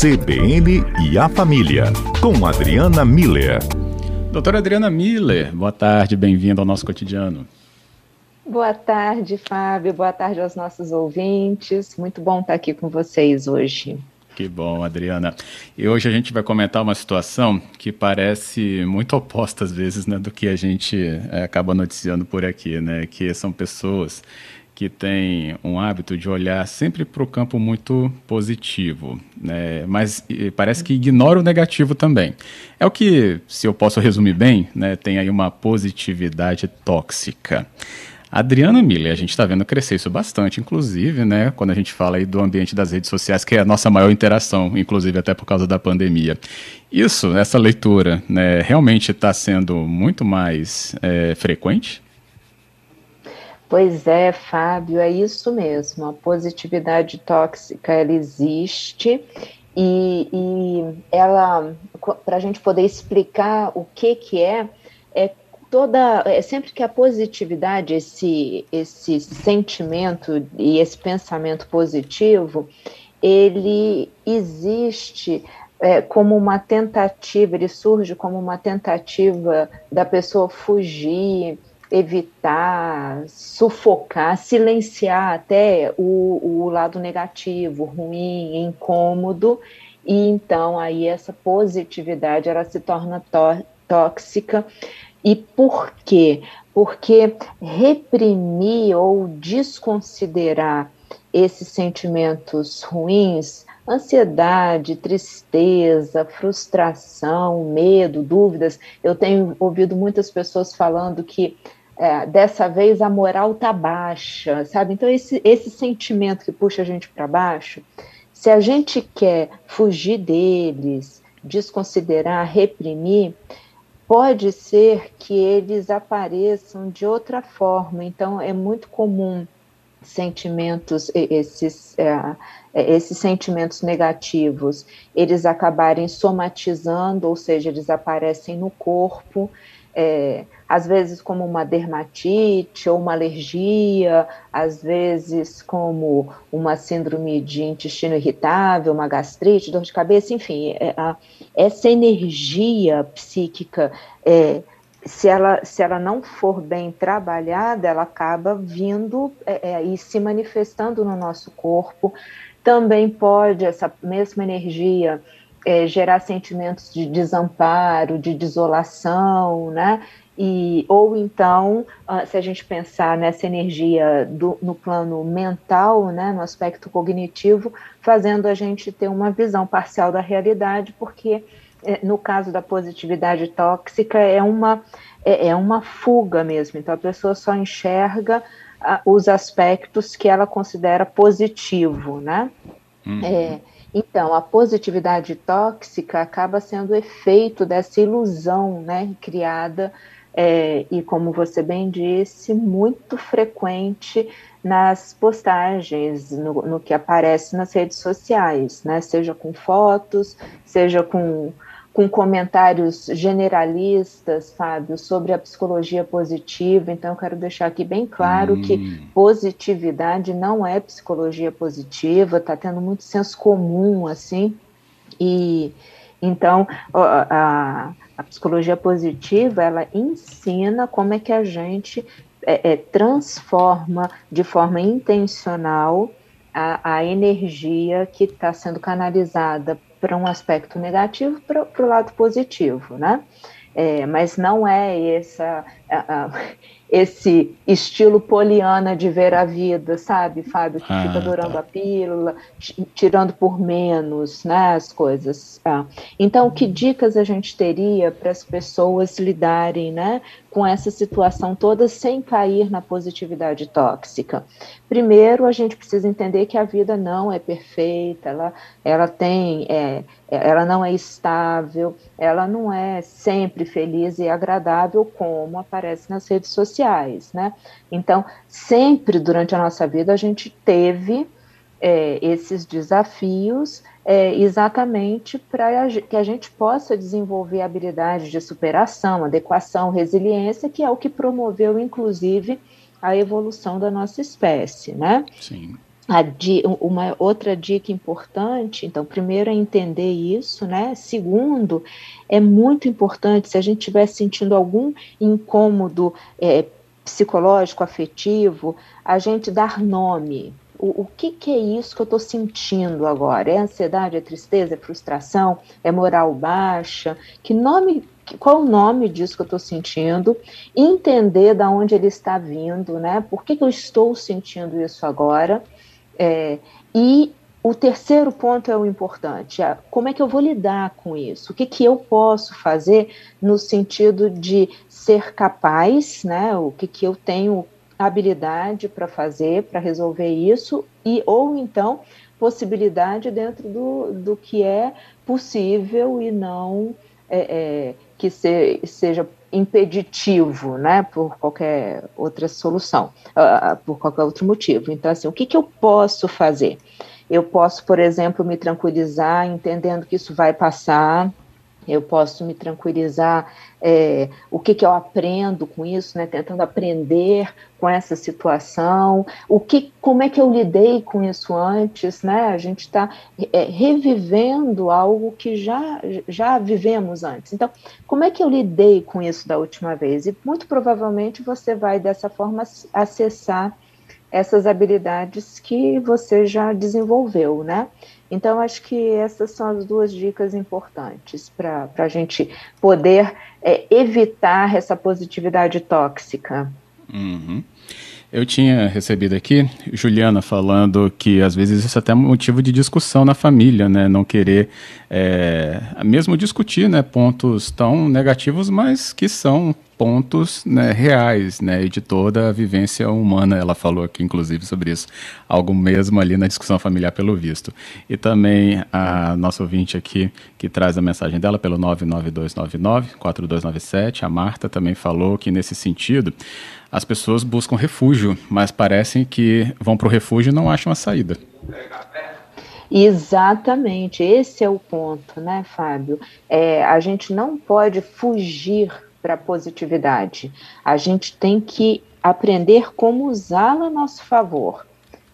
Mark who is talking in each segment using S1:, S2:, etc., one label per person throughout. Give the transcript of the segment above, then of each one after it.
S1: CBN e a Família, com Adriana Miller.
S2: Doutora Adriana Miller, boa tarde, bem-vinda ao nosso cotidiano.
S3: Boa tarde, Fábio, boa tarde aos nossos ouvintes. Muito bom estar aqui com vocês hoje.
S2: Que bom, Adriana. E hoje a gente vai comentar uma situação que parece muito oposta às vezes né, do que a gente é, acaba noticiando por aqui, né? Que são pessoas que têm um hábito de olhar sempre para o campo muito positivo, né? mas parece que ignora o negativo também. É o que, se eu posso resumir bem, né, tem aí uma positividade tóxica. Adriana Miller, a gente está vendo crescer isso bastante, inclusive, né, quando a gente fala aí do ambiente das redes sociais, que é a nossa maior interação, inclusive até por causa da pandemia. Isso, essa leitura, né, realmente está sendo muito mais é, frequente?
S3: Pois é, Fábio, é isso mesmo. A positividade tóxica ela existe e, e ela, para a gente poder explicar o que que é, é toda, é sempre que a positividade, esse esse sentimento e esse pensamento positivo, ele existe é, como uma tentativa, ele surge como uma tentativa da pessoa fugir evitar, sufocar, silenciar até o, o lado negativo, ruim, incômodo, e então aí essa positividade ela se torna tóxica. E por quê? Porque reprimir ou desconsiderar esses sentimentos ruins, ansiedade, tristeza, frustração, medo, dúvidas. Eu tenho ouvido muitas pessoas falando que é, dessa vez a moral tá baixa, sabe? Então, esse, esse sentimento que puxa a gente para baixo, se a gente quer fugir deles, desconsiderar, reprimir, pode ser que eles apareçam de outra forma. Então, é muito comum sentimentos, esses, é, é, esses sentimentos negativos, eles acabarem somatizando, ou seja, eles aparecem no corpo, é, às vezes como uma dermatite ou uma alergia, às vezes como uma síndrome de intestino irritável, uma gastrite, dor de cabeça, enfim, é, a, essa energia psíquica, é, se, ela, se ela não for bem trabalhada, ela acaba vindo é, é, e se manifestando no nosso corpo. Também pode essa mesma energia é, gerar sentimentos de desamparo, de desolação, né? E, ou então, uh, se a gente pensar nessa energia do, no plano mental, né, no aspecto cognitivo, fazendo a gente ter uma visão parcial da realidade, porque é, no caso da positividade tóxica é uma, é, é, uma fuga mesmo, então a pessoa só enxerga uh, os aspectos que ela considera positivo, né? Uhum. É, então, a positividade tóxica acaba sendo efeito dessa ilusão né, criada, é, e como você bem disse, muito frequente nas postagens, no, no que aparece nas redes sociais, né, seja com fotos, seja com com comentários generalistas, Fábio, sobre a psicologia positiva. Então, eu quero deixar aqui bem claro hum. que positividade não é psicologia positiva, está tendo muito senso comum, assim, e então a, a, psicologia positiva ela ensina como é que a gente é, é, transforma de forma intencional a, a energia que está sendo canalizada para um aspecto negativo para o lado positivo, né? É, mas não é essa, esse estilo poliana de ver a vida, sabe, Fábio, que ah, fica adorando tá. a pílula, tirando por menos né, as coisas. Ah. Então, que dicas a gente teria para as pessoas lidarem né, com essa situação toda sem cair na positividade tóxica? Primeiro, a gente precisa entender que a vida não é perfeita, ela, ela tem, é, ela não é estável, ela não é sempre feliz e agradável como aparece nas redes sociais, né? Então, sempre durante a nossa vida a gente teve é, esses desafios é, exatamente para que a gente possa desenvolver habilidades de superação, adequação, resiliência, que é o que promoveu, inclusive, a evolução da nossa espécie, né?
S2: Sim.
S3: uma outra dica importante, então, primeiro é entender isso, né? Segundo, é muito importante, se a gente estiver sentindo algum incômodo é, psicológico, afetivo, a gente dar nome. O, o que, que é isso que eu estou sentindo agora? É ansiedade, é tristeza, é frustração, é moral baixa? Que nome qual o nome disso que eu estou sentindo, entender de onde ele está vindo, né? Por que, que eu estou sentindo isso agora? É, e o terceiro ponto é o importante: é como é que eu vou lidar com isso? O que, que eu posso fazer no sentido de ser capaz, né? O que, que eu tenho habilidade para fazer, para resolver isso, e ou então possibilidade dentro do, do que é possível e não é, é, que se, seja impeditivo, né, por qualquer outra solução, uh, por qualquer outro motivo. Então, assim, o que, que eu posso fazer? Eu posso, por exemplo, me tranquilizar entendendo que isso vai passar, eu posso me tranquilizar é, o que, que eu aprendo com isso, né, tentando aprender com essa situação, o que, como é que eu lidei com isso antes, né, a gente está é, revivendo algo que já, já vivemos antes. Então, como é que eu lidei com isso da última vez? E muito provavelmente você vai dessa forma acessar essas habilidades que você já desenvolveu, né? Então, acho que essas são as duas dicas importantes para a gente poder é, evitar essa positividade tóxica.
S2: Uhum. Eu tinha recebido aqui Juliana falando que às vezes isso é até motivo de discussão na família, né? Não querer é, mesmo discutir né, pontos tão negativos, mas que são pontos né, reais né, de toda a vivência humana. Ela falou aqui, inclusive, sobre isso. Algo mesmo ali na discussão familiar, pelo visto. E também a nossa ouvinte aqui, que traz a mensagem dela pelo 99299-4297, a Marta também falou que, nesse sentido, as pessoas buscam refúgio, mas parecem que vão para o refúgio e não acham a saída.
S3: Exatamente, esse é o ponto, né, Fábio? É, a gente não pode fugir para a positividade. A gente tem que aprender como usá-la a nosso favor,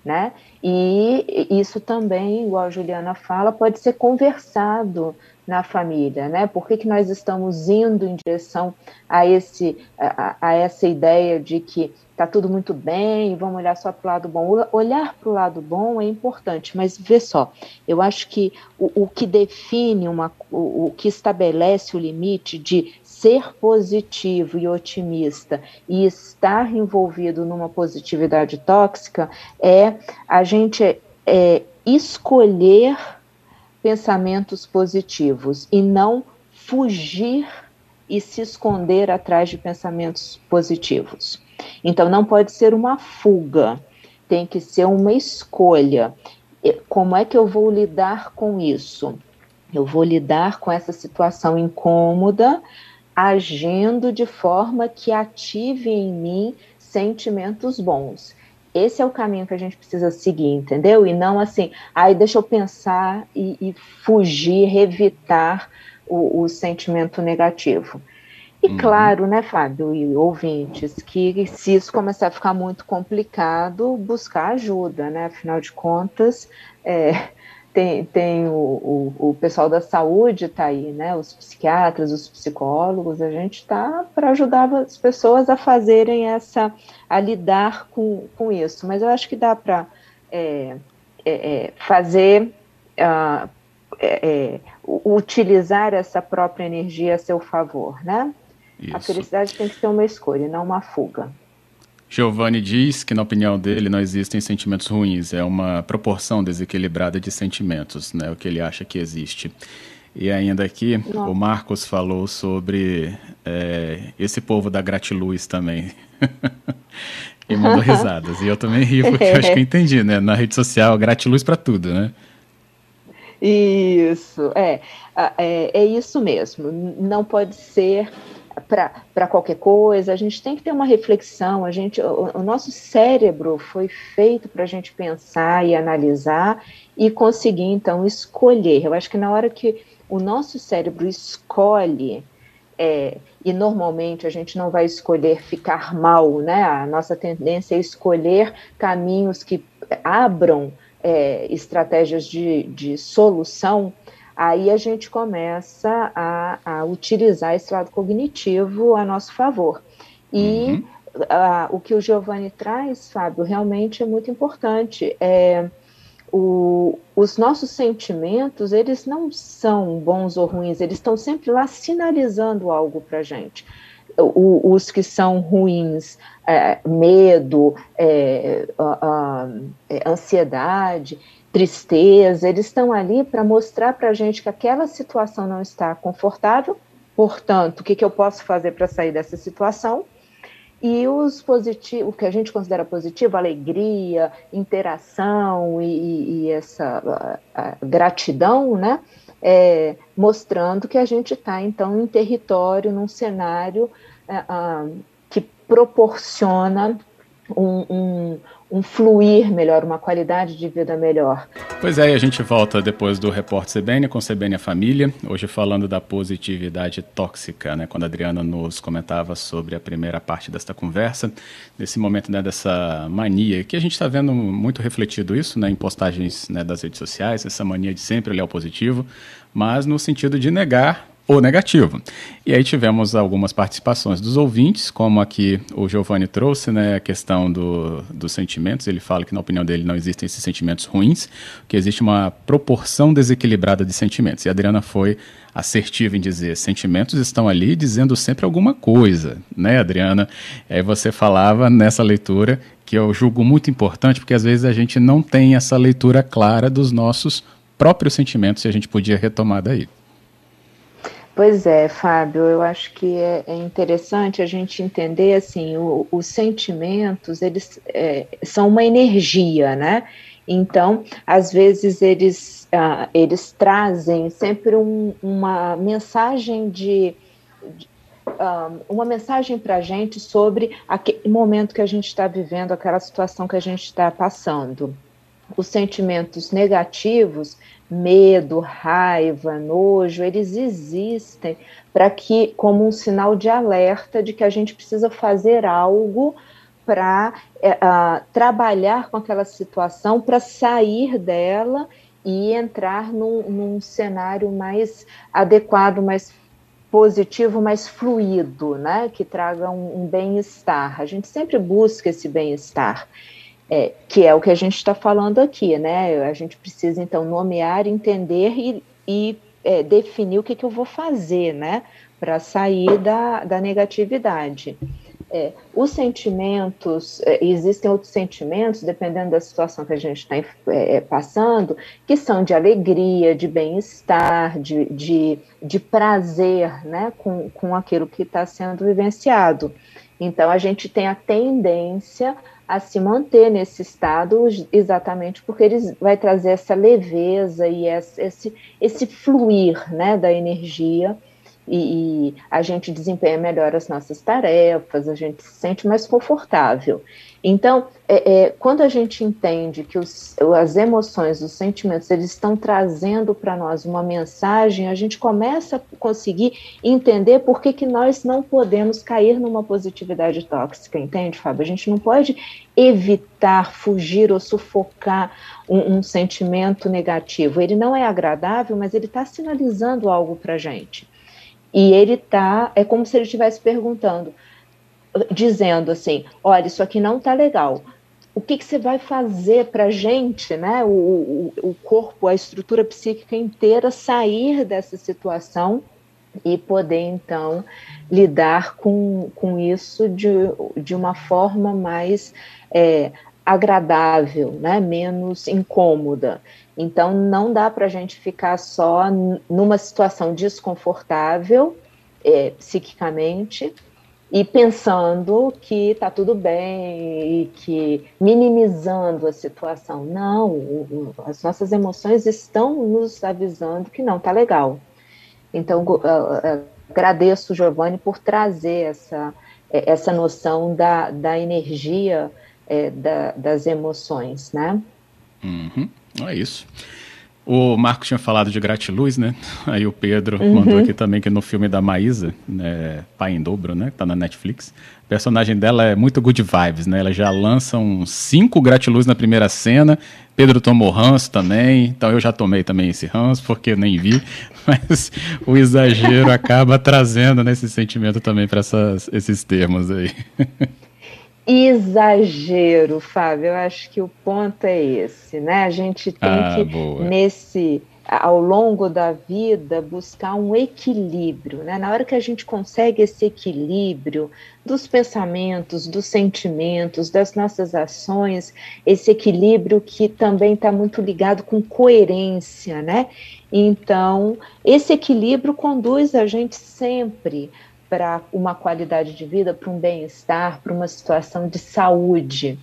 S3: né? E isso também, igual a Juliana fala, pode ser conversado na família, né? Por que, que nós estamos indo em direção a, esse, a, a essa ideia de que está tudo muito bem, vamos olhar só para o lado bom. Olhar para o lado bom é importante, mas vê só, eu acho que o, o que define, uma, o, o que estabelece o limite de ser positivo e otimista e estar envolvido numa positividade tóxica é a gente é, escolher pensamentos positivos e não fugir e se esconder atrás de pensamentos positivos. Então, não pode ser uma fuga, tem que ser uma escolha. Como é que eu vou lidar com isso? Eu vou lidar com essa situação incômoda agindo de forma que ative em mim sentimentos bons. Esse é o caminho que a gente precisa seguir, entendeu? E não assim, aí deixa eu pensar e, e fugir, evitar o, o, sentimento negativo. E uhum. claro, né, Fábio e ouvintes, que se isso começar a ficar muito complicado, buscar ajuda, né? Afinal de contas, é, tem, tem o, o, o, pessoal da saúde está aí, né? Os psiquiatras, os psicólogos, a gente está para ajudar as pessoas a fazerem essa, a lidar com, com isso. Mas eu acho que dá para é, é, é, fazer, uh, utilizar essa própria energia a seu favor, né? Isso. A felicidade tem que ser uma escolha, não uma fuga.
S2: Giovanni diz que, na opinião dele, não existem sentimentos ruins, é uma proporção desequilibrada de sentimentos, né, o que ele acha que existe. E ainda aqui, o Marcos falou sobre é, esse povo da gratiluz também. e mandou risadas. E eu também rio, porque eu acho que eu entendi, né? Na rede social, gratiluz para tudo, né?
S3: Isso, é, é, é isso mesmo. Não pode ser para qualquer coisa, a gente tem que ter uma reflexão, a gente, o, o nosso cérebro foi feito para a gente pensar e analisar e conseguir, então, escolher. Eu acho que na hora que o nosso cérebro escolhe, é, e normalmente a gente não vai escolher ficar mal, né? A nossa tendência é escolher caminhos que abram é, estratégias de, de solução, aí a gente começa a, a, utilizar esse lado cognitivo a nosso favor. E uhum. a, o que o Giovanni traz, Fábio, realmente é muito importante. É, o, os nossos sentimentos, eles não são bons ou ruins, eles estão sempre lá sinalizando algo para a gente. O, os que são ruins, é, medo, é, é, ansiedade, tristeza, eles estão ali para mostrar para a gente que aquela situação não está confortável, portanto, o que, que eu posso fazer para sair dessa situação? E os positivos, o que a gente considera positivo, alegria, interação e, e essa a, a gratidão, né? É, mostrando que a gente está, então, em território, num cenário é, que proporciona um, um, um fluir melhor, uma qualidade de vida melhor.
S2: Pois é, e a gente volta depois do Repórter CBN com CBN a Família, hoje falando da positividade tóxica, né? Quando a Adriana nos comentava sobre a primeira parte desta conversa, nesse momento né, dessa mania, que a gente está vendo muito refletido isso né, em postagens né, das redes sociais, essa mania de sempre olhar o positivo, mas no sentido de negar ou negativo. E aí tivemos algumas participações dos ouvintes, como aqui o Giovanni trouxe, né, a questão do, dos sentimentos. Ele fala que, na opinião dele, não existem esses sentimentos ruins, que existe uma proporção desequilibrada de sentimentos. E a Adriana foi assertiva em dizer: sentimentos estão ali dizendo sempre alguma coisa, né, Adriana? E aí você falava nessa leitura que eu julgo muito importante, porque às vezes a gente não tem essa leitura clara dos nossos próprios sentimentos e a gente podia retomar daí.
S3: Pois é, Fábio, eu acho que é, é interessante a gente entender assim, o, os sentimentos eles é, são uma energia, né? Então, às vezes eles, uh, eles trazem sempre um, uma mensagem de, de uh, uma mensagem para a gente sobre aquele momento que a gente está vivendo, aquela situação que a gente está passando. Os sentimentos negativos medo, raiva, nojo, eles existem para que, como um sinal de alerta de que a gente precisa fazer algo para uh, trabalhar com aquela situação, para sair dela e entrar num, num cenário mais adequado, mais positivo, mais fluido, né? Que traga um, um bem-estar. A gente sempre busca esse bem-estar é, que é o que a gente está falando aqui, né? A gente precisa então nomear, entender e, e é, definir o que, que eu vou fazer, né? Para sair da, da negatividade. É, os sentimentos, é, existem outros sentimentos, dependendo da situação que a gente está é, é, passando, que são de alegria, de bem-estar, de, de, de prazer né, com, com aquilo que está sendo vivenciado. Então, a gente tem a tendência a se manter nesse estado, exatamente porque ele vai trazer essa leveza e esse, esse fluir né, da energia, e, e, a gente desempenha melhor as nossas tarefas, a gente se sente mais confortável. Então, é, é, quando a gente entende que os, as emoções, os sentimentos, eles estão trazendo para nós uma mensagem, a gente começa a conseguir entender por que, que nós não podemos cair numa positividade tóxica, entende, Fábio? A gente não pode evitar, fugir ou sufocar um, um sentimento negativo. Ele não é agradável, mas ele está sinalizando algo para a gente. E ele está, é como se ele estivesse perguntando, dizendo assim: olha, isso aqui não está legal. O que, que você vai fazer para a gente, né, o, o, o corpo, a estrutura psíquica inteira, sair dessa situação e poder, então, lidar com, com isso de, de uma forma mais é, agradável, né, menos incômoda. Então, não dá para a gente ficar só numa situação desconfortável é, psiquicamente e pensando que está tudo bem e que minimizando a situação. Não, as nossas emoções estão nos avisando que não está legal. Então, agradeço, Giovanni, por trazer essa, é, essa noção da, da energia é, da, das emoções, né?
S2: Uhum, é isso. O Marcos tinha falado de gratiluz, né? Aí o Pedro uhum. mandou aqui também que no filme da Maísa, né, Pai em Dobro, né? Que tá na Netflix. A personagem dela é muito good vibes, né? Ela já lança uns cinco gratiluz na primeira cena. Pedro tomou ranço também, então eu já tomei também esse ranço, porque eu nem vi. Mas o exagero acaba trazendo nesse né, sentimento também para esses termos aí.
S3: exagero, Fábio. Eu acho que o ponto é esse, né? A gente tem ah, que boa. nesse ao longo da vida buscar um equilíbrio, né? Na hora que a gente consegue esse equilíbrio dos pensamentos, dos sentimentos, das nossas ações, esse equilíbrio que também está muito ligado com coerência, né? Então, esse equilíbrio conduz a gente sempre para uma qualidade de vida, para um bem-estar, para uma situação de saúde.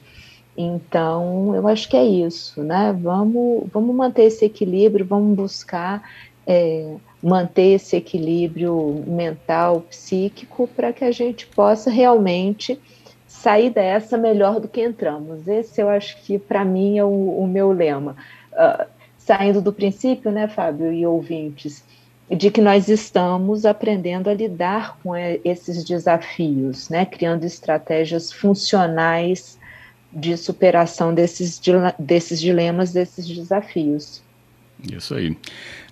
S3: Então, eu acho que é isso, né? Vamos, vamos manter esse equilíbrio, vamos buscar é, manter esse equilíbrio mental, psíquico, para que a gente possa realmente sair dessa melhor do que entramos. Esse eu acho que, para mim, é o, o meu lema. Uh, saindo do princípio, né, Fábio e ouvintes, de que nós estamos aprendendo a lidar com esses desafios, né? criando estratégias funcionais de superação desses, desses dilemas, desses desafios.
S2: Isso aí.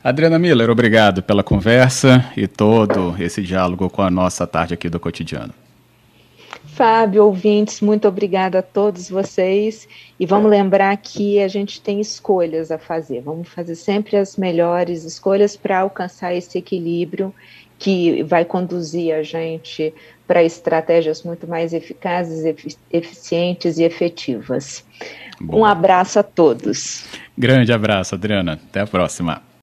S2: Adriana Miller, obrigado pela conversa e todo esse diálogo com a nossa tarde aqui do cotidiano.
S3: Fábio, ouvintes, muito obrigada a todos vocês. E vamos lembrar que a gente tem escolhas a fazer. Vamos fazer sempre as melhores escolhas para alcançar esse equilíbrio que vai conduzir a gente para estratégias muito mais eficazes, eficientes e efetivas. Boa. Um abraço a todos.
S2: Grande abraço, Adriana. Até a próxima.